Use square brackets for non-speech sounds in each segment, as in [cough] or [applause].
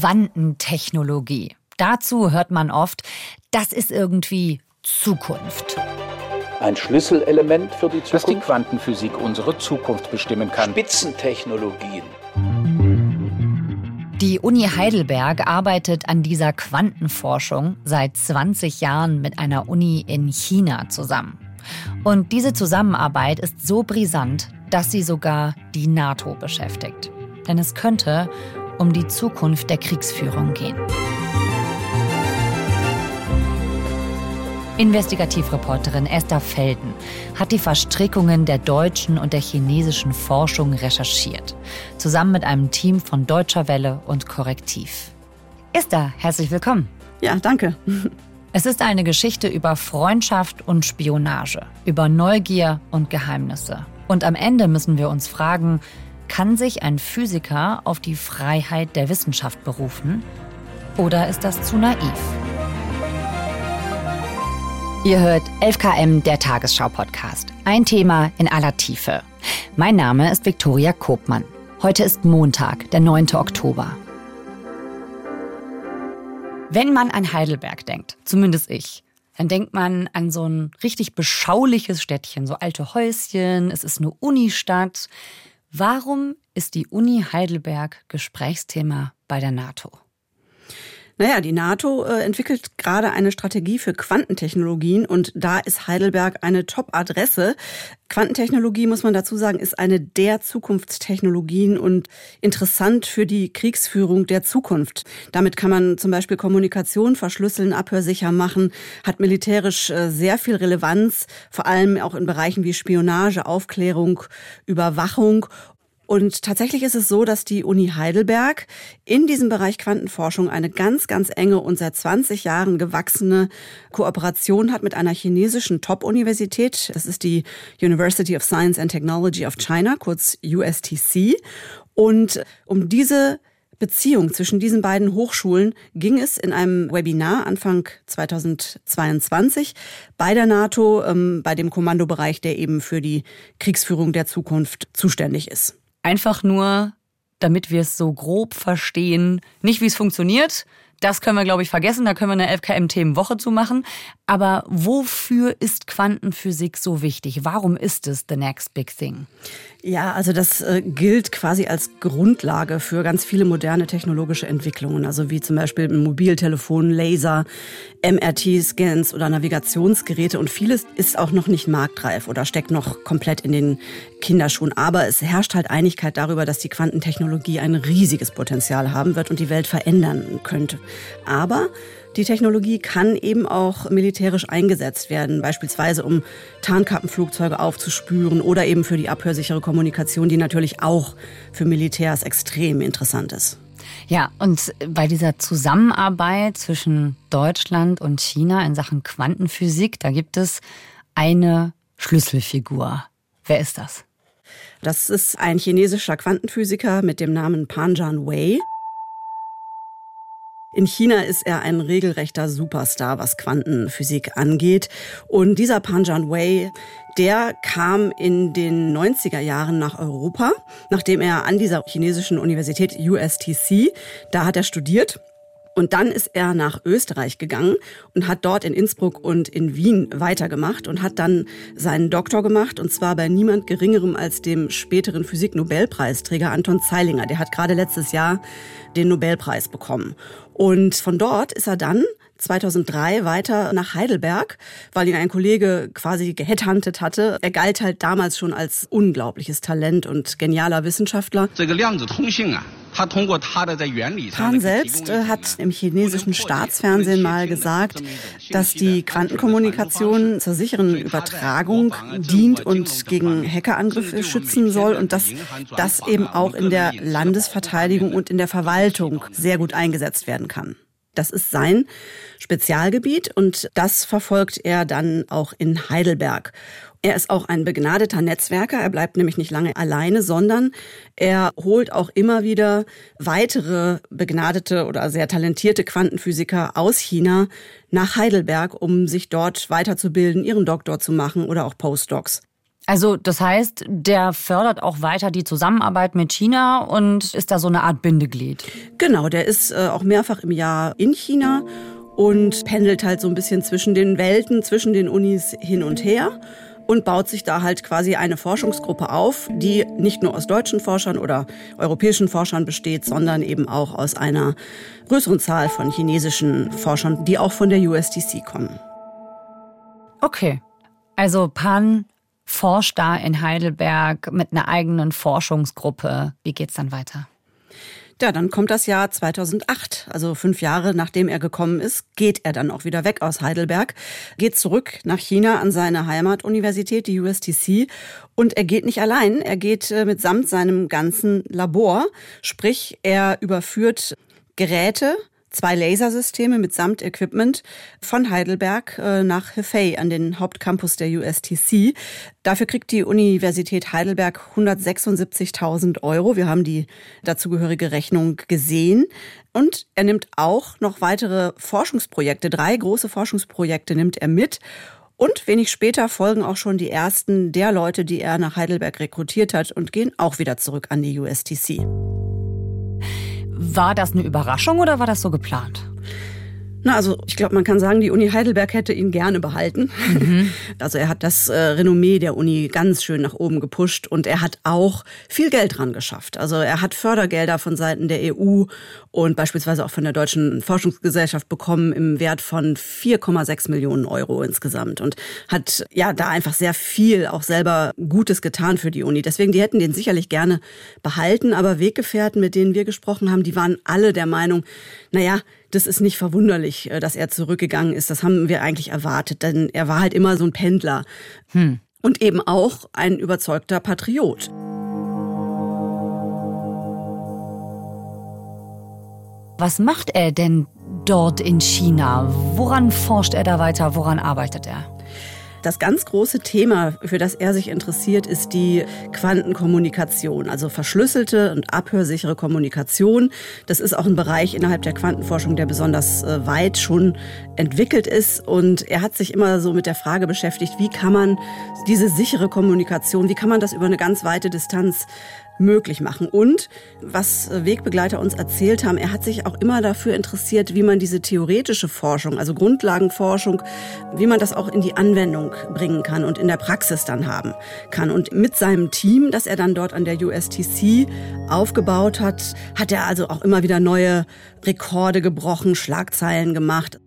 Quantentechnologie. Dazu hört man oft, das ist irgendwie Zukunft. Ein Schlüsselelement für die Zukunft. Dass die Quantenphysik unsere Zukunft bestimmen kann. Spitzentechnologien. Die Uni Heidelberg arbeitet an dieser Quantenforschung seit 20 Jahren mit einer Uni in China zusammen. Und diese Zusammenarbeit ist so brisant, dass sie sogar die NATO beschäftigt. Denn es könnte um die Zukunft der Kriegsführung gehen. Investigativreporterin Esther Felden hat die Verstrickungen der deutschen und der chinesischen Forschung recherchiert, zusammen mit einem Team von Deutscher Welle und Korrektiv. Esther, herzlich willkommen. Ja, danke. Es ist eine Geschichte über Freundschaft und Spionage, über Neugier und Geheimnisse. Und am Ende müssen wir uns fragen, kann sich ein Physiker auf die Freiheit der Wissenschaft berufen? Oder ist das zu naiv? Ihr hört 11KM, der Tagesschau-Podcast. Ein Thema in aller Tiefe. Mein Name ist Viktoria Kobmann. Heute ist Montag, der 9. Oktober. Wenn man an Heidelberg denkt, zumindest ich, dann denkt man an so ein richtig beschauliches Städtchen, so alte Häuschen, es ist eine Unistadt. Warum ist die Uni Heidelberg Gesprächsthema bei der NATO? Naja, die NATO äh, entwickelt gerade eine Strategie für Quantentechnologien und da ist Heidelberg eine Top-Adresse. Quantentechnologie, muss man dazu sagen, ist eine der Zukunftstechnologien und interessant für die Kriegsführung der Zukunft. Damit kann man zum Beispiel Kommunikation verschlüsseln, abhörsicher machen, hat militärisch äh, sehr viel Relevanz, vor allem auch in Bereichen wie Spionage, Aufklärung, Überwachung und tatsächlich ist es so, dass die Uni Heidelberg in diesem Bereich Quantenforschung eine ganz, ganz enge und seit 20 Jahren gewachsene Kooperation hat mit einer chinesischen Top-Universität. Das ist die University of Science and Technology of China, kurz USTC. Und um diese Beziehung zwischen diesen beiden Hochschulen ging es in einem Webinar Anfang 2022 bei der NATO, ähm, bei dem Kommandobereich, der eben für die Kriegsführung der Zukunft zuständig ist. Einfach nur, damit wir es so grob verstehen, nicht wie es funktioniert. Das können wir, glaube ich, vergessen. Da können wir eine FKM-Themenwoche zu machen. Aber wofür ist Quantenphysik so wichtig? Warum ist es the next big thing? Ja, also das äh, gilt quasi als Grundlage für ganz viele moderne technologische Entwicklungen, also wie zum Beispiel Mobiltelefon, Laser, MRT-Scans oder Navigationsgeräte und vieles ist auch noch nicht marktreif oder steckt noch komplett in den Kinderschuhen. Aber es herrscht halt Einigkeit darüber, dass die Quantentechnologie ein riesiges Potenzial haben wird und die Welt verändern könnte. Aber die Technologie kann eben auch militärisch eingesetzt werden, beispielsweise um Tarnkappenflugzeuge aufzuspüren oder eben für die abhörsichere Kommunikation, die natürlich auch für Militärs extrem interessant ist. Ja, und bei dieser Zusammenarbeit zwischen Deutschland und China in Sachen Quantenphysik, da gibt es eine Schlüsselfigur. Wer ist das? Das ist ein chinesischer Quantenphysiker mit dem Namen Panjan Wei. In China ist er ein regelrechter Superstar, was Quantenphysik angeht. Und dieser Panjan Wei, der kam in den 90er Jahren nach Europa, nachdem er an dieser chinesischen Universität USTC, da hat er studiert und dann ist er nach Österreich gegangen und hat dort in Innsbruck und in Wien weitergemacht und hat dann seinen Doktor gemacht und zwar bei niemand Geringerem als dem späteren Physik-Nobelpreisträger Anton Zeilinger. Der hat gerade letztes Jahr den Nobelpreis bekommen. Und von dort ist er dann 2003 weiter nach Heidelberg, weil ihn ein Kollege quasi geheadhuntet hatte. Er galt halt damals schon als unglaubliches Talent und genialer Wissenschaftler. Pan selbst äh, hat im chinesischen Staatsfernsehen mal gesagt, dass die Quantenkommunikation zur sicheren Übertragung dient und gegen Hackerangriffe schützen soll und dass das eben auch in der Landesverteidigung und in der Verwaltung sehr gut eingesetzt werden kann. Das ist sein Spezialgebiet und das verfolgt er dann auch in Heidelberg. Er ist auch ein begnadeter Netzwerker. Er bleibt nämlich nicht lange alleine, sondern er holt auch immer wieder weitere begnadete oder sehr talentierte Quantenphysiker aus China nach Heidelberg, um sich dort weiterzubilden, ihren Doktor zu machen oder auch Postdocs. Also das heißt, der fördert auch weiter die Zusammenarbeit mit China und ist da so eine Art Bindeglied. Genau, der ist äh, auch mehrfach im Jahr in China und pendelt halt so ein bisschen zwischen den Welten, zwischen den Unis hin und her und baut sich da halt quasi eine Forschungsgruppe auf, die nicht nur aus deutschen Forschern oder europäischen Forschern besteht, sondern eben auch aus einer größeren Zahl von chinesischen Forschern, die auch von der USDC kommen. Okay. Also Pan forscht da in Heidelberg mit einer eigenen Forschungsgruppe. Wie geht's dann weiter? Ja, dann kommt das Jahr 2008, also fünf Jahre nachdem er gekommen ist, geht er dann auch wieder weg aus Heidelberg, geht zurück nach China an seine Heimatuniversität, die USTC. Und er geht nicht allein, er geht äh, mitsamt seinem ganzen Labor, sprich er überführt Geräte, zwei Lasersysteme mitsamt Equipment von Heidelberg äh, nach Hefei an den Hauptcampus der USTC. Dafür kriegt die Universität Heidelberg 176.000 Euro. Wir haben die dazugehörige Rechnung gesehen. Und er nimmt auch noch weitere Forschungsprojekte, drei große Forschungsprojekte nimmt er mit. Und wenig später folgen auch schon die ersten der Leute, die er nach Heidelberg rekrutiert hat und gehen auch wieder zurück an die USTC. War das eine Überraschung oder war das so geplant? Na, also ich glaube, man kann sagen, die Uni Heidelberg hätte ihn gerne behalten. Mhm. [laughs] Also er hat das äh, Renommee der Uni ganz schön nach oben gepusht und er hat auch viel Geld dran geschafft. Also er hat Fördergelder von Seiten der EU und beispielsweise auch von der Deutschen Forschungsgesellschaft bekommen im Wert von 4,6 Millionen Euro insgesamt und hat ja da einfach sehr viel auch selber Gutes getan für die Uni. Deswegen, die hätten den sicherlich gerne behalten, aber Weggefährten, mit denen wir gesprochen haben, die waren alle der Meinung, naja, das ist nicht verwunderlich, äh, dass er zurückgegangen ist. Das haben wir eigentlich erwartet, denn er war halt immer so ein Pendler. Hm. Und eben auch ein überzeugter Patriot. Was macht er denn dort in China? Woran forscht er da weiter? Woran arbeitet er? Das ganz große Thema, für das er sich interessiert, ist die Quantenkommunikation, also verschlüsselte und abhörsichere Kommunikation. Das ist auch ein Bereich innerhalb der Quantenforschung, der besonders äh, weit schon entwickelt ist. Und er hat sich immer so mit der Frage beschäftigt, wie kann man diese sichere Kommunikation, wie kann man das über eine ganz weite Distanz möglich machen. Und was Wegbegleiter uns erzählt haben, er hat sich auch immer dafür interessiert, wie man diese theoretische Forschung, also Grundlagenforschung, wie man das auch in die Anwendung bringen kann und in der Praxis dann haben kann. Und mit seinem Team, das er dann dort an der USTC aufgebaut hat, hat er also auch immer wieder neue Rekorde gebrochen, Schlagzeilen gemacht.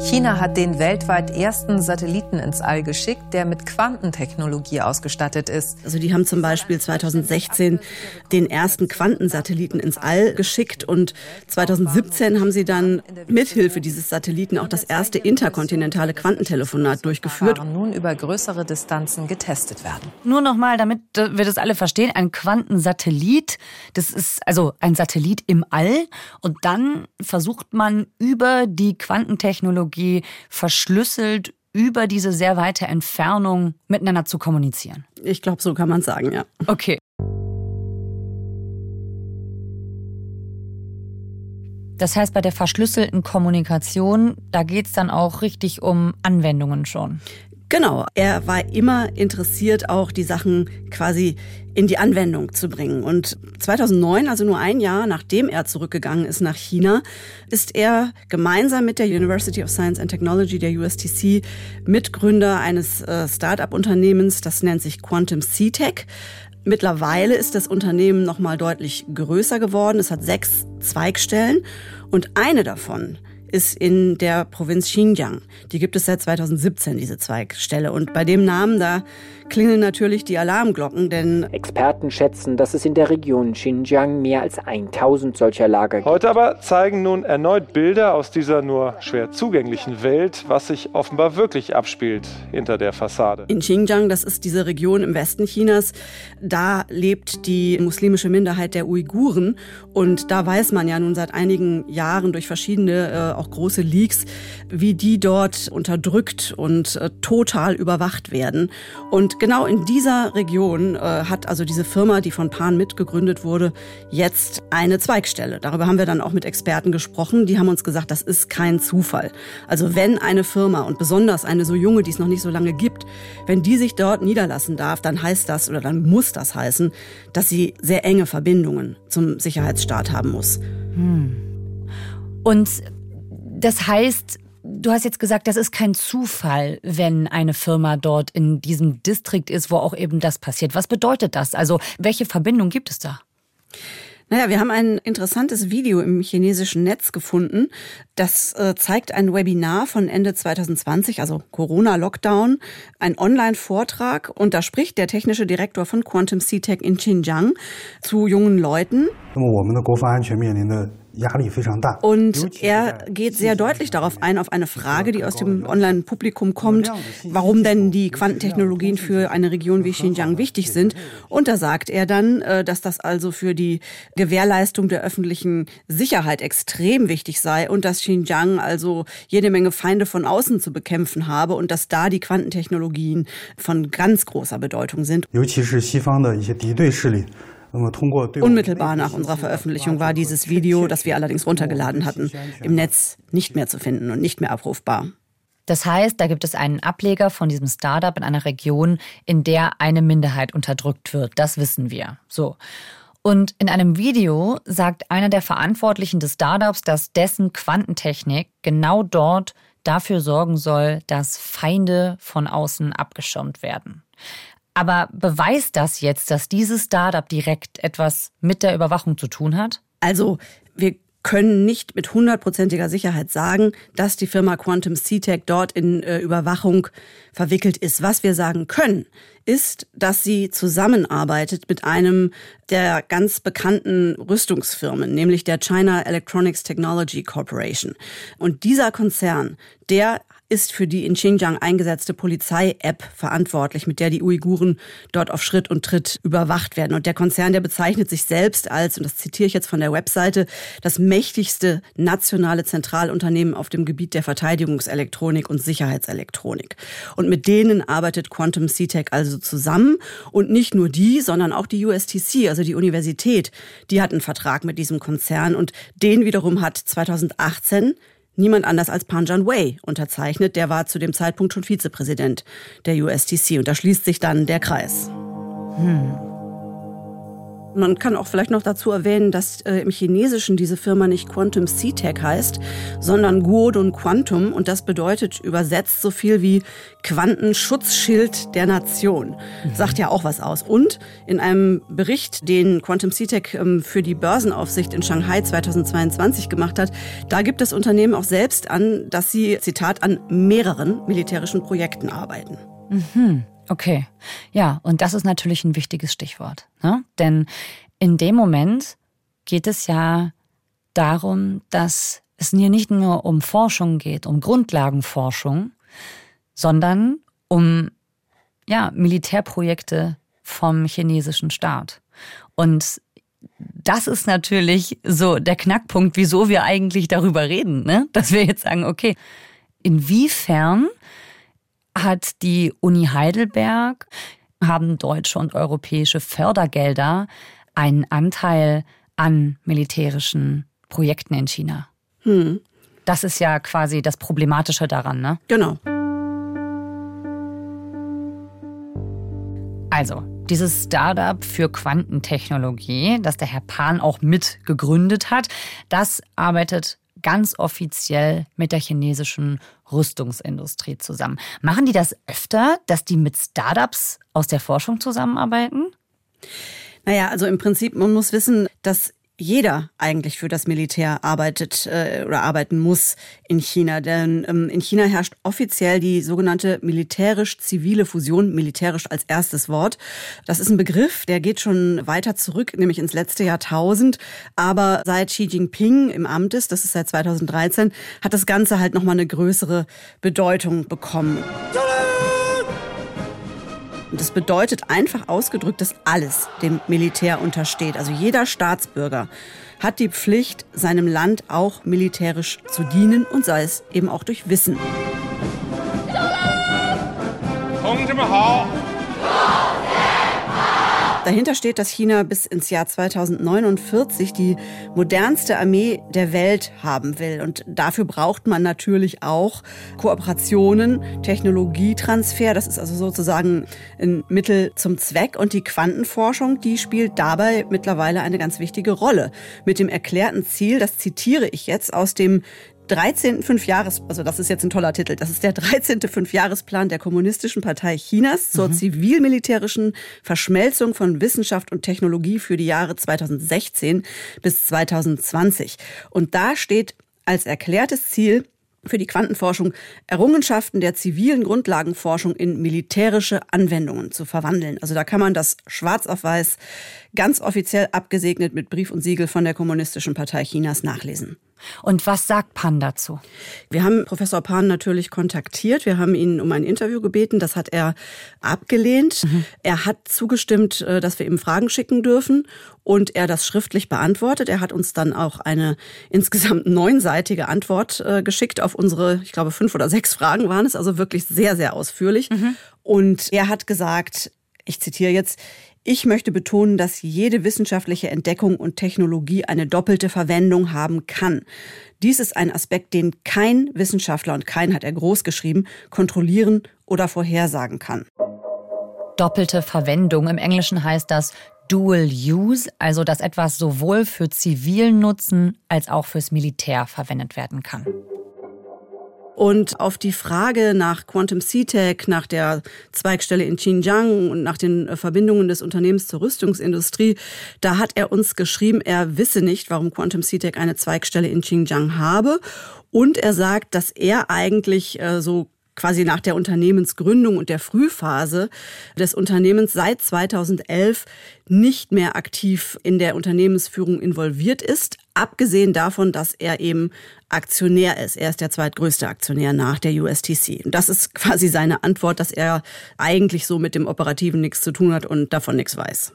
China hat den weltweit ersten Satelliten ins All geschickt, der mit Quantentechnologie ausgestattet ist. Also die haben zum Beispiel 2016 den ersten Quantensatelliten ins All geschickt und 2017 haben sie dann mithilfe dieses Satelliten auch das erste interkontinentale Quantentelefonat durchgeführt. Nun über größere Distanzen getestet werden. Nur nochmal, damit wir das alle verstehen, ein Quantensatellit, das ist also ein Satellit im All und dann versucht man über die Quantentechnologie Technologie verschlüsselt über diese sehr weite Entfernung miteinander zu kommunizieren. Ich glaube, so kann man sagen, ja. Okay. Das heißt, bei der verschlüsselten Kommunikation, da geht es dann auch richtig um Anwendungen schon. Genau, er war immer interessiert, auch die Sachen quasi in die Anwendung zu bringen. Und 2009, also nur ein Jahr nachdem er zurückgegangen ist nach China, ist er gemeinsam mit der University of Science and Technology, der USTC, Mitgründer eines äh, Start-up-Unternehmens, das nennt sich Quantum C-Tech. Mittlerweile ist das Unternehmen noch mal deutlich größer geworden. Es hat sechs Zweigstellen und eine davon ist in der Provinz Xinjiang. Die gibt es seit 2017, diese Zweigstelle. Und bei dem Namen, da klingeln natürlich die Alarmglocken, denn Experten schätzen, dass es in der Region Xinjiang mehr als 1000 solcher Lager gibt. Heute aber zeigen nun erneut Bilder aus dieser nur schwer zugänglichen Welt, was sich offenbar wirklich abspielt hinter der Fassade. In Xinjiang, das ist diese Region im Westen Chinas, da lebt die muslimische Minderheit der Uiguren und da weiß man ja nun seit einigen Jahren durch verschiedene äh, auch große Leaks, wie die dort unterdrückt und äh, total überwacht werden. Und Genau in dieser Region äh, hat also diese Firma, die von Pan mitgegründet wurde, jetzt eine Zweigstelle. Darüber haben wir dann auch mit Experten gesprochen. Die haben uns gesagt, das ist kein Zufall. Also wenn eine Firma und besonders eine so junge, die es noch nicht so lange gibt, wenn die sich dort niederlassen darf, dann heißt das oder dann muss das heißen, dass sie sehr enge Verbindungen zum Sicherheitsstaat haben muss. Hm. Und das heißt, Du hast jetzt gesagt, das ist kein Zufall, wenn eine Firma dort in diesem Distrikt ist, wo auch eben das passiert. Was bedeutet das? Also welche Verbindung gibt es da? Naja, wir haben ein interessantes Video im chinesischen Netz gefunden. Das äh, zeigt ein Webinar von Ende 2020, also Corona-Lockdown, ein Online-Vortrag. Und da spricht der technische Direktor von Quantum C-Tech in Xinjiang zu jungen Leuten. Und er geht sehr deutlich darauf ein, auf eine Frage, die aus dem Online-Publikum kommt, warum denn die Quantentechnologien für eine Region wie Xinjiang wichtig sind. Und da sagt er dann, äh, dass das also für die Gewährleistung der öffentlichen Sicherheit extrem wichtig sei und dass Xinjiang also jede Menge Feinde von außen zu bekämpfen habe und dass da die Quantentechnologien von ganz großer Bedeutung sind. Unmittelbar nach unserer Veröffentlichung war dieses Video, das wir allerdings runtergeladen hatten, im Netz nicht mehr zu finden und nicht mehr abrufbar. Das heißt, da gibt es einen Ableger von diesem Startup in einer Region, in der eine Minderheit unterdrückt wird. Das wissen wir. So. Und in einem Video sagt einer der Verantwortlichen des Startups, dass dessen Quantentechnik genau dort dafür sorgen soll, dass Feinde von außen abgeschirmt werden. Aber beweist das jetzt, dass dieses Startup direkt etwas mit der Überwachung zu tun hat? Also, wir können nicht mit hundertprozentiger Sicherheit sagen, dass die Firma Quantum C-Tech dort in äh, Überwachung verwickelt ist. Was wir sagen können, ist, dass sie zusammenarbeitet mit einem der ganz bekannten Rüstungsfirmen, nämlich der China Electronics Technology Corporation. Und dieser Konzern, der ist für die in Xinjiang eingesetzte Polizei-App verantwortlich, mit der die Uiguren dort auf Schritt und Tritt überwacht werden. Und der Konzern, der bezeichnet sich selbst als, und das zitiere ich jetzt von der Webseite, das mächtigste nationale Zentralunternehmen auf dem Gebiet der Verteidigungselektronik und Sicherheitselektronik. Und mit denen arbeitet Quantum C-Tech also zusammen. Und nicht nur die, sondern auch die USTC, also die Universität, die hat einen Vertrag mit diesem Konzern. Und den wiederum hat 2018 niemand anders als Panjan Wei unterzeichnet. Der war zu dem Zeitpunkt schon Vizepräsident der USTC. Und da schließt sich dann der Kreis. Hm. Man kann auch vielleicht noch dazu erwähnen, dass äh, im Chinesischen diese Firma nicht Quantum C-Tech heißt, sondern Guodun Quantum und das bedeutet übersetzt so viel wie Quantenschutzschild der Nation. Mhm. Sagt ja auch was aus. Und in einem Bericht, den Quantum C-Tech ähm, für die Börsenaufsicht in Shanghai 2022 gemacht hat, da gibt das Unternehmen auch selbst an, dass sie, Zitat, an mehreren militärischen Projekten arbeiten. Mhm. Okay, ja, und das ist natürlich ein wichtiges Stichwort. Ne? Denn in dem Moment geht es ja darum, dass es hier nicht nur um Forschung geht, um Grundlagenforschung, sondern um ja, Militärprojekte vom chinesischen Staat. Und das ist natürlich so der Knackpunkt, wieso wir eigentlich darüber reden, ne? dass wir jetzt sagen, okay, inwiefern hat die Uni Heidelberg, haben deutsche und europäische Fördergelder einen Anteil an militärischen Projekten in China. Hm. Das ist ja quasi das Problematische daran, ne? Genau. Also, dieses Startup für Quantentechnologie, das der Herr Pan auch mit gegründet hat, das arbeitet ganz offiziell mit der chinesischen Rüstungsindustrie zusammen. Machen die das öfter, dass die mit Startups aus der Forschung zusammenarbeiten? Naja, also im Prinzip, man muss wissen, dass jeder eigentlich für das Militär arbeitet äh, oder arbeiten muss in China. Denn ähm, in China herrscht offiziell die sogenannte militärisch-zivile Fusion, militärisch als erstes Wort. Das ist ein Begriff, der geht schon weiter zurück, nämlich ins letzte Jahrtausend. Aber seit Xi Jinping im Amt ist, das ist seit 2013, hat das Ganze halt nochmal eine größere Bedeutung bekommen. Und das bedeutet einfach ausgedrückt, dass alles dem Militär untersteht. Also jeder Staatsbürger hat die Pflicht, seinem Land auch militärisch zu dienen und sei es eben auch durch Wissen. Dahinter steht, dass China bis ins Jahr 2049 die modernste Armee der Welt haben will. Und dafür braucht man natürlich auch Kooperationen, Technologietransfer. Das ist also sozusagen ein Mittel zum Zweck. Und die Quantenforschung, die spielt dabei mittlerweile eine ganz wichtige Rolle. Mit dem erklärten Ziel, das zitiere ich jetzt aus dem 13. Fünfjahres, also das ist jetzt ein toller Titel, das ist der 13. Fünfjahresplan der Kommunistischen Partei Chinas zur mhm. zivil-militärischen Verschmelzung von Wissenschaft und Technologie für die Jahre 2016 bis 2020. Und da steht als erklärtes Ziel, für die Quantenforschung Errungenschaften der zivilen Grundlagenforschung in militärische Anwendungen zu verwandeln. Also da kann man das schwarz auf weiß ganz offiziell abgesegnet mit Brief und Siegel von der Kommunistischen Partei Chinas nachlesen. Und was sagt Pan dazu? Wir haben Professor Pan natürlich kontaktiert. Wir haben ihn um ein Interview gebeten. Das hat er abgelehnt. Mhm. Er hat zugestimmt, äh, dass wir ihm Fragen schicken dürfen und er das schriftlich beantwortet. Er hat uns dann auch eine [laughs] insgesamt neunseitige Antwort äh, geschickt auf unsere, ich glaube, fünf oder sechs Fragen waren es, also wirklich sehr, sehr ausführlich. Mhm. Und er hat gesagt, ich zitiere jetzt, ich möchte betonen, dass jede wissenschaftliche Entdeckung und Technologie eine doppelte Verwendung haben kann. Dies ist ein Aspekt, den kein Wissenschaftler, und kein hat er groß geschrieben, kontrollieren oder vorhersagen kann. Doppelte Verwendung. Im Englischen heißt das Dual Use, also dass etwas sowohl für zivilen Nutzen als auch fürs Militär verwendet werden kann. Und auf die Frage nach Quantum CTEC, nach der Zweigstelle in Xinjiang und nach den äh, Verbindungen des Unternehmens zur Rüstungsindustrie, da hat er uns geschrieben, er wisse nicht, warum Quantum CTEC eine Zweigstelle in Xinjiang habe. Und er sagt, dass er eigentlich äh, so quasi nach der Unternehmensgründung und der Frühphase des Unternehmens seit 2011 nicht mehr aktiv in der Unternehmensführung involviert ist, abgesehen davon, dass er eben Aktionär ist. Er ist der zweitgrößte Aktionär nach der USTC. Und das ist quasi seine Antwort, dass er eigentlich so mit dem Operativen nichts zu tun hat und davon nichts weiß.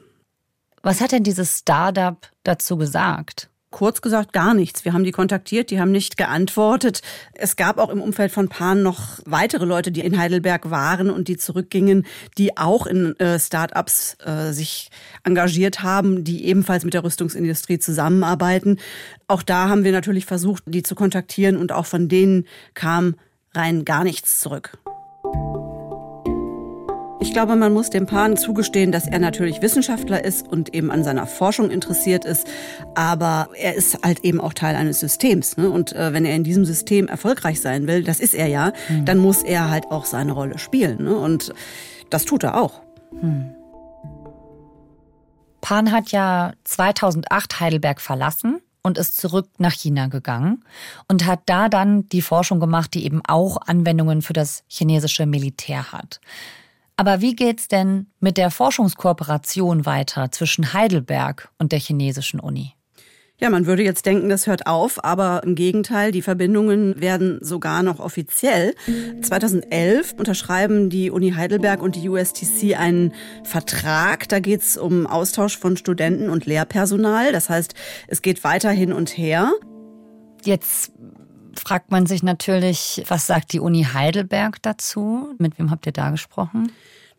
Was hat denn dieses Startup dazu gesagt? Kurz gesagt gar nichts. Wir haben die kontaktiert, die haben nicht geantwortet. Es gab auch im Umfeld von Pan noch weitere Leute, die in Heidelberg waren und die zurückgingen, die auch in äh, Start-ups äh, sich engagiert haben, die ebenfalls mit der Rüstungsindustrie zusammenarbeiten. Auch da haben wir natürlich versucht, die zu kontaktieren und auch von denen kam rein gar nichts zurück. Ich glaube, man muss dem Pan zugestehen, dass er natürlich Wissenschaftler ist und eben an seiner Forschung interessiert ist. Aber er ist halt eben auch Teil eines Systems. Ne? Und äh, wenn er in diesem System erfolgreich sein will, das ist er ja, hm. dann muss er halt auch seine Rolle spielen. Ne? Und das tut er auch. Hm. Pan hat ja 2008 Heidelberg verlassen und ist zurück nach China gegangen und hat da dann die Forschung gemacht, die eben auch Anwendungen für das chinesische Militär hat. Aber wie geht's denn mit der Forschungskooperation weiter zwischen Heidelberg und der chinesischen Uni? Ja, man würde jetzt denken, das hört auf, aber im Gegenteil, die Verbindungen werden sogar noch offiziell. 2011 unterschreiben die Uni Heidelberg und die USTC einen Vertrag. Da geht's um Austausch von Studenten und Lehrpersonal. Das heißt, es geht weiter hin und her. Jetzt fragt man sich natürlich, was sagt die Uni Heidelberg dazu? Mit wem habt ihr da gesprochen?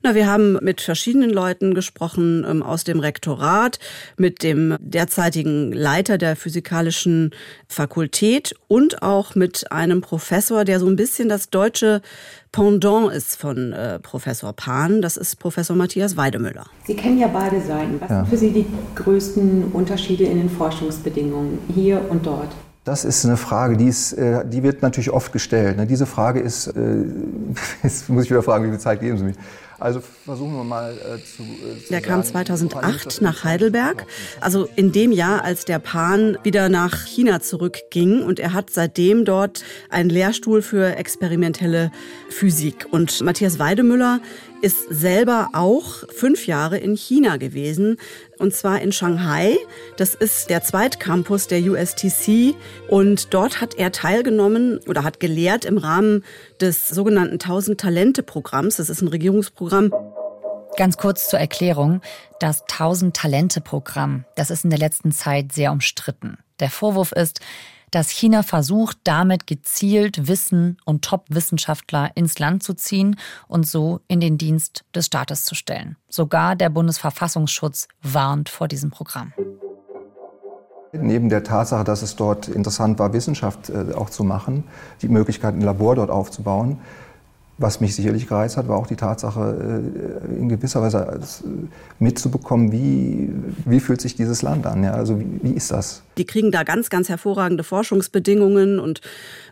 Na, wir haben mit verschiedenen Leuten gesprochen ähm, aus dem Rektorat, mit dem derzeitigen Leiter der physikalischen Fakultät und auch mit einem Professor, der so ein bisschen das deutsche Pendant ist von äh, Professor Pan. Das ist Professor Matthias Weidemüller. Sie kennen ja beide Seiten. Was ja. sind für Sie die größten Unterschiede in den Forschungsbedingungen hier und dort? Das ist eine Frage, die, ist, äh, die wird natürlich oft gestellt. Ne? Diese Frage ist, äh, [laughs] jetzt muss ich wieder fragen, wie viel Zeit geben Sie mir? Also versuchen wir mal äh, zu, äh, zu Der kam 2008 nach Heidelberg, also in dem Jahr, als der Pan wieder nach China zurückging und er hat seitdem dort einen Lehrstuhl für experimentelle Physik. Und Matthias Weidemüller ist selber auch fünf Jahre in China gewesen, und zwar in Shanghai. Das ist der Zweitcampus der USTC und dort hat er teilgenommen oder hat gelehrt im Rahmen des sogenannten 1000 Talente Programms. Das ist ein Regierungsprogramm. Ganz kurz zur Erklärung. Das 1000 Talente Programm, das ist in der letzten Zeit sehr umstritten. Der Vorwurf ist, dass China versucht, damit gezielt Wissen und Top-Wissenschaftler ins Land zu ziehen und so in den Dienst des Staates zu stellen. Sogar der Bundesverfassungsschutz warnt vor diesem Programm. Neben der Tatsache, dass es dort interessant war, Wissenschaft äh, auch zu machen, die Möglichkeit, ein Labor dort aufzubauen, was mich sicherlich gereizt hat, war auch die Tatsache, äh, in gewisser Weise äh, mitzubekommen, wie, wie fühlt sich dieses Land an? Ja? Also wie, wie ist das? Die kriegen da ganz, ganz hervorragende Forschungsbedingungen und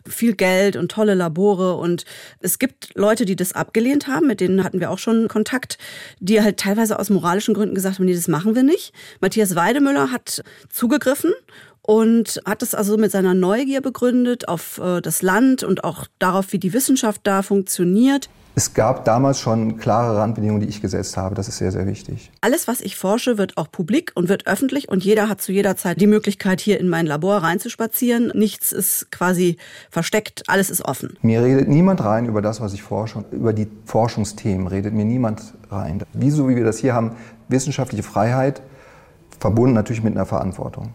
viel Geld und tolle Labore. Und es gibt Leute, die das abgelehnt haben, mit denen hatten wir auch schon Kontakt, die halt teilweise aus moralischen Gründen gesagt haben, nee, das machen wir nicht. Matthias Weidemüller hat zugegriffen und hat es also mit seiner Neugier begründet auf äh, das Land und auch darauf, wie die Wissenschaft da funktioniert. Es gab damals schon klare Randbedingungen, die ich gesetzt habe. Das ist sehr, sehr wichtig. Alles, was ich forsche, wird auch publik und wird öffentlich und jeder hat zu jeder Zeit die Möglichkeit, hier in mein Labor reinzuspazieren. Nichts ist quasi versteckt, alles ist offen. Mir redet niemand rein über das, was ich forsche. Über die Forschungsthemen redet mir niemand rein. Wieso, wie wir das hier haben, wissenschaftliche Freiheit, verbunden natürlich mit einer Verantwortung.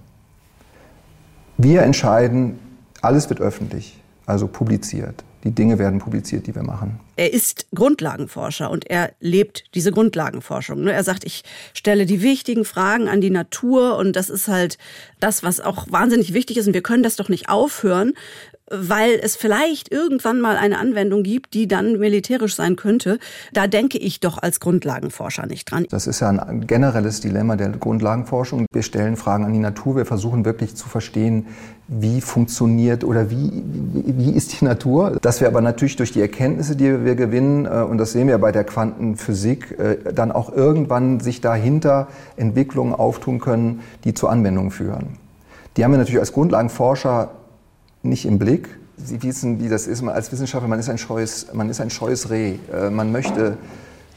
Wir entscheiden, alles wird öffentlich, also publiziert. Die Dinge werden publiziert, die wir machen. Er ist Grundlagenforscher und er lebt diese Grundlagenforschung. Er sagt, ich stelle die wichtigen Fragen an die Natur und das ist halt das, was auch wahnsinnig wichtig ist und wir können das doch nicht aufhören, weil es vielleicht irgendwann mal eine Anwendung gibt, die dann militärisch sein könnte. Da denke ich doch als Grundlagenforscher nicht dran. Das ist ja ein generelles Dilemma der Grundlagenforschung. Wir stellen Fragen an die Natur, wir versuchen wirklich zu verstehen, wie funktioniert oder wie, wie, ist die Natur. Dass wir aber natürlich durch die Erkenntnisse, die wir gewinnen, äh, und das sehen wir bei der Quantenphysik, äh, dann auch irgendwann sich dahinter Entwicklungen auftun können, die zur Anwendung führen. Die haben wir natürlich als Grundlagenforscher nicht im Blick. Sie wissen, wie das ist. Als Wissenschaftler, man ist ein scheues, man ist ein scheues Reh. Äh, man möchte,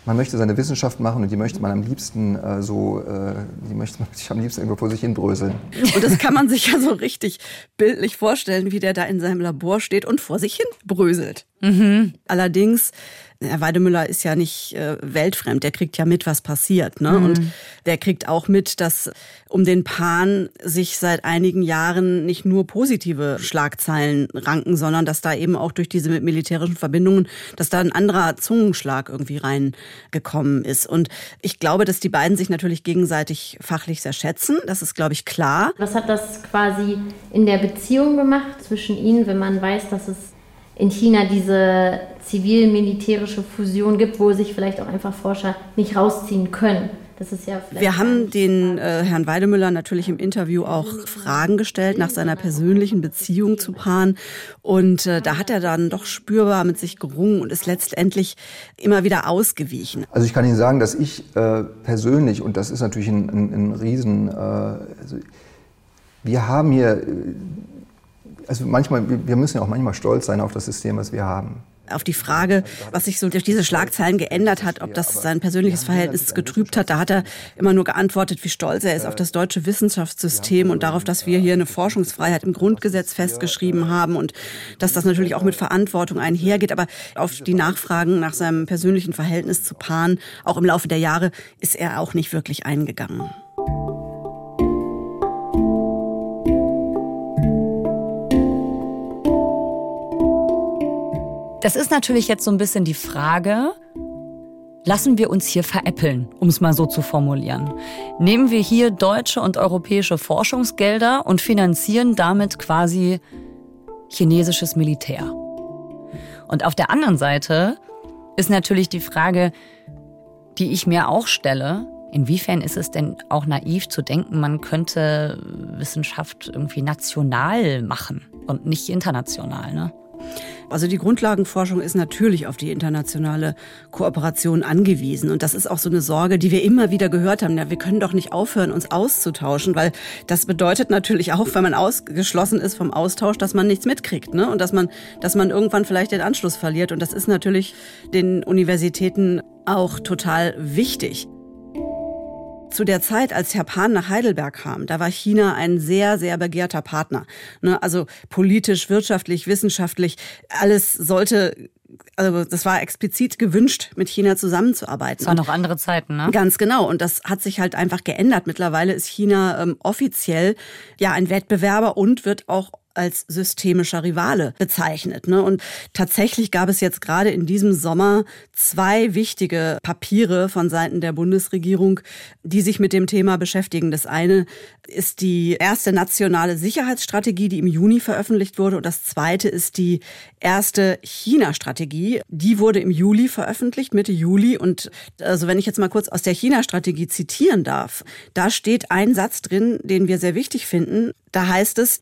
man möchte seine Wissenschaft machen und die möchte man am liebsten äh, so, äh, die möchte man sich am liebsten irgendwo vor sich hin bröseln. Und das kann man sich ja so richtig bildlich vorstellen, wie der da in seinem Labor steht und vor sich hin bröselt. Mhm. Allerdings Herr Weidemüller ist ja nicht äh, weltfremd, der kriegt ja mit, was passiert. Ne? Mhm. Und der kriegt auch mit, dass um den Pan sich seit einigen Jahren nicht nur positive Schlagzeilen ranken, sondern dass da eben auch durch diese militärischen Verbindungen, dass da ein anderer Zungenschlag irgendwie reingekommen ist. Und ich glaube, dass die beiden sich natürlich gegenseitig fachlich sehr schätzen. Das ist, glaube ich, klar. Was hat das quasi in der Beziehung gemacht zwischen ihnen, wenn man weiß, dass es in China diese zivil-militärische Fusion gibt, wo sich vielleicht auch einfach Forscher nicht rausziehen können. Das ist ja Wir haben den äh, Herrn Weidemüller natürlich im Interview auch Fragen gestellt nach seiner persönlichen Beziehung zu Pan. Und äh, da hat er dann doch spürbar mit sich gerungen und ist letztendlich immer wieder ausgewichen. Also ich kann Ihnen sagen, dass ich äh, persönlich, und das ist natürlich ein, ein, ein Riesen, äh, also wir haben hier also manchmal, wir müssen ja auch manchmal stolz sein auf das System, was wir haben. Auf die Frage, was sich so durch diese Schlagzeilen geändert hat, ob das sein persönliches Verhältnis getrübt hat, da hat er immer nur geantwortet, wie stolz er ist auf das deutsche Wissenschaftssystem und darauf, dass wir hier eine Forschungsfreiheit im Grundgesetz festgeschrieben haben und dass das natürlich auch mit Verantwortung einhergeht. Aber auf die Nachfragen nach seinem persönlichen Verhältnis zu Pan, auch im Laufe der Jahre, ist er auch nicht wirklich eingegangen. Das ist natürlich jetzt so ein bisschen die Frage, lassen wir uns hier veräppeln, um es mal so zu formulieren. Nehmen wir hier deutsche und europäische Forschungsgelder und finanzieren damit quasi chinesisches Militär. Und auf der anderen Seite ist natürlich die Frage, die ich mir auch stelle, inwiefern ist es denn auch naiv zu denken, man könnte Wissenschaft irgendwie national machen und nicht international, ne? Also die Grundlagenforschung ist natürlich auf die internationale Kooperation angewiesen. Und das ist auch so eine Sorge, die wir immer wieder gehört haben. Ja, wir können doch nicht aufhören, uns auszutauschen, weil das bedeutet natürlich auch, wenn man ausgeschlossen ist vom Austausch, dass man nichts mitkriegt, ne? Und dass man, dass man irgendwann vielleicht den Anschluss verliert. Und das ist natürlich den Universitäten auch total wichtig. Zu der Zeit, als Herr Pan nach Heidelberg kam, da war China ein sehr, sehr begehrter Partner. Ne, also politisch, wirtschaftlich, wissenschaftlich, alles sollte also das war explizit gewünscht, mit China zusammenzuarbeiten. Es waren noch andere Zeiten, ne? Ganz genau. Und das hat sich halt einfach geändert. Mittlerweile ist China ähm, offiziell ja ein Wettbewerber und wird auch als systemischer Rivale bezeichnet. Ne? Und tatsächlich gab es jetzt gerade in diesem Sommer zwei wichtige Papiere von Seiten der Bundesregierung, die sich mit dem Thema beschäftigen. Das eine ist die erste nationale Sicherheitsstrategie, die im Juni veröffentlicht wurde. Und das zweite ist die erste China-Strategie. Die wurde im Juli veröffentlicht, Mitte Juli. Und also wenn ich jetzt mal kurz aus der China-Strategie zitieren darf, da steht ein Satz drin, den wir sehr wichtig finden. Da heißt es,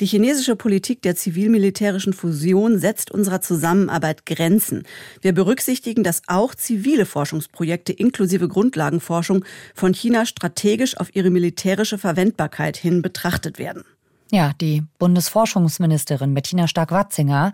die chinesische Politik der zivil-militärischen Fusion setzt unserer Zusammenarbeit Grenzen. Wir berücksichtigen, dass auch zivile Forschungsprojekte inklusive Grundlagenforschung von China strategisch auf ihre militärische Verwendbarkeit hin betrachtet werden. Ja, die Bundesforschungsministerin Bettina Stark-Watzinger,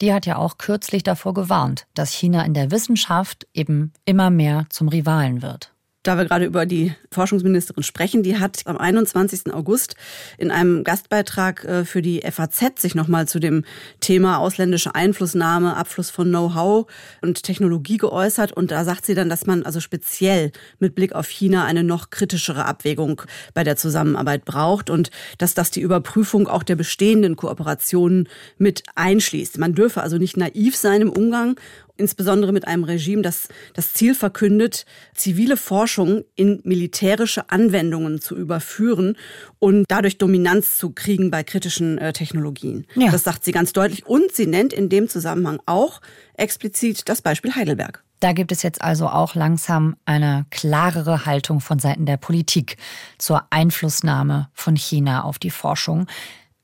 die hat ja auch kürzlich davor gewarnt, dass China in der Wissenschaft eben immer mehr zum Rivalen wird da wir gerade über die Forschungsministerin sprechen, die hat am 21. August in einem Gastbeitrag äh, für die FAZ sich nochmal zu dem Thema ausländische Einflussnahme, Abfluss von Know-how und Technologie geäußert. Und da sagt sie dann, dass man also speziell mit Blick auf China eine noch kritischere Abwägung bei der Zusammenarbeit braucht und dass das die Überprüfung auch der bestehenden Kooperationen mit einschließt. Man dürfe also nicht naiv sein im Umgang insbesondere mit einem Regime, das das Ziel verkündet, zivile Forschung in militärische Anwendungen zu überführen und dadurch Dominanz zu kriegen bei kritischen äh, Technologien. Ja. Das sagt sie ganz deutlich. Und sie nennt in dem Zusammenhang auch explizit das Beispiel Heidelberg. Da gibt es jetzt also auch langsam eine klarere Haltung von Seiten der Politik zur Einflussnahme von China auf die Forschung.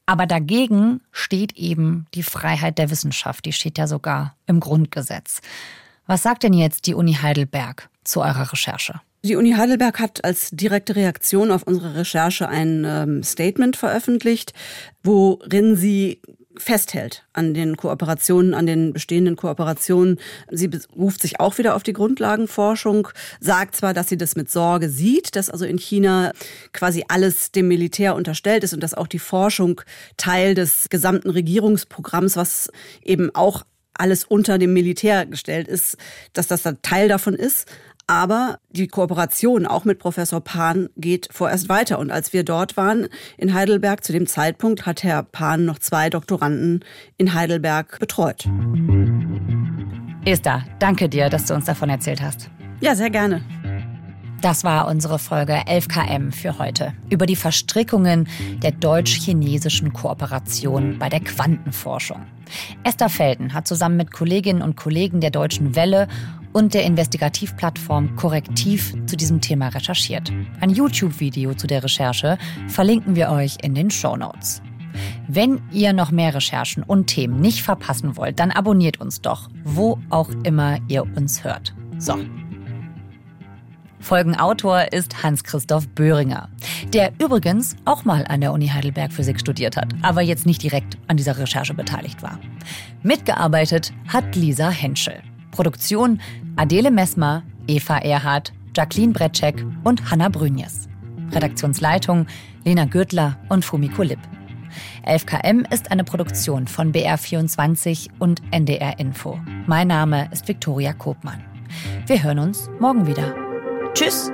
Aber dagegen steht eben die Freiheit der Wissenschaft, die steht ja sogar im Grundgesetz. Was sagt denn jetzt die Uni Heidelberg zu eurer Recherche? Die Uni Heidelberg hat als direkte Reaktion auf unsere Recherche ein ähm, Statement veröffentlicht, worin sie festhält an den Kooperationen, an den bestehenden Kooperationen. Sie beruft sich auch wieder auf die Grundlagenforschung, sagt zwar, dass sie das mit Sorge sieht, dass also in China quasi alles dem Militär unterstellt ist und dass auch die Forschung Teil des gesamten Regierungsprogramms, was eben auch alles unter dem Militär gestellt ist, dass das dann Teil davon ist. Aber die Kooperation auch mit Professor Pan geht vorerst weiter. Und als wir dort waren in Heidelberg, zu dem Zeitpunkt hat Herr Pan noch zwei Doktoranden in Heidelberg betreut. Esther, danke dir, dass du uns davon erzählt hast. Ja, sehr gerne. Das war unsere Folge 11KM für heute über die Verstrickungen der deutsch-chinesischen Kooperation bei der Quantenforschung. Esther Felden hat zusammen mit Kolleginnen und Kollegen der Deutschen Welle und der Investigativplattform Korrektiv zu diesem Thema recherchiert. Ein YouTube-Video zu der Recherche verlinken wir euch in den Show Notes. Wenn ihr noch mehr Recherchen und Themen nicht verpassen wollt, dann abonniert uns doch, wo auch immer ihr uns hört. So. Folgenautor ist Hans-Christoph Böhringer, der übrigens auch mal an der Uni Heidelberg Physik studiert hat, aber jetzt nicht direkt an dieser Recherche beteiligt war. Mitgearbeitet hat Lisa Henschel. Produktion Adele Messmer, Eva Erhardt, Jacqueline Bretschek und Hanna Brünjes. Redaktionsleitung Lena Gürtler und Fumiko Lipp. 11KM ist eine Produktion von BR24 und NDR Info. Mein Name ist Viktoria Kobmann. Wir hören uns morgen wieder. Tschüss!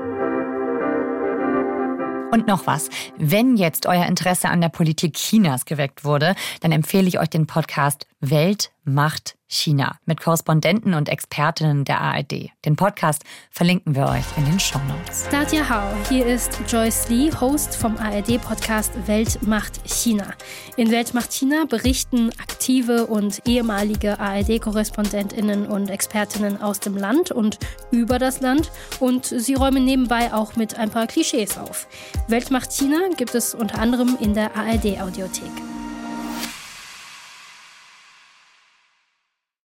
Und noch was, wenn jetzt euer Interesse an der Politik Chinas geweckt wurde, dann empfehle ich euch den Podcast Welt macht China mit Korrespondenten und Expertinnen der ARD. Den Podcast verlinken wir euch in den Show Notes. Datia Hao, hier ist Joyce Lee, Host vom ARD-Podcast Welt macht China. In Welt macht China berichten aktive und ehemalige ARD-KorrespondentInnen und Expertinnen aus dem Land und über das Land und sie räumen nebenbei auch mit ein paar Klischees auf. Welt macht China gibt es unter anderem in der ARD-Audiothek.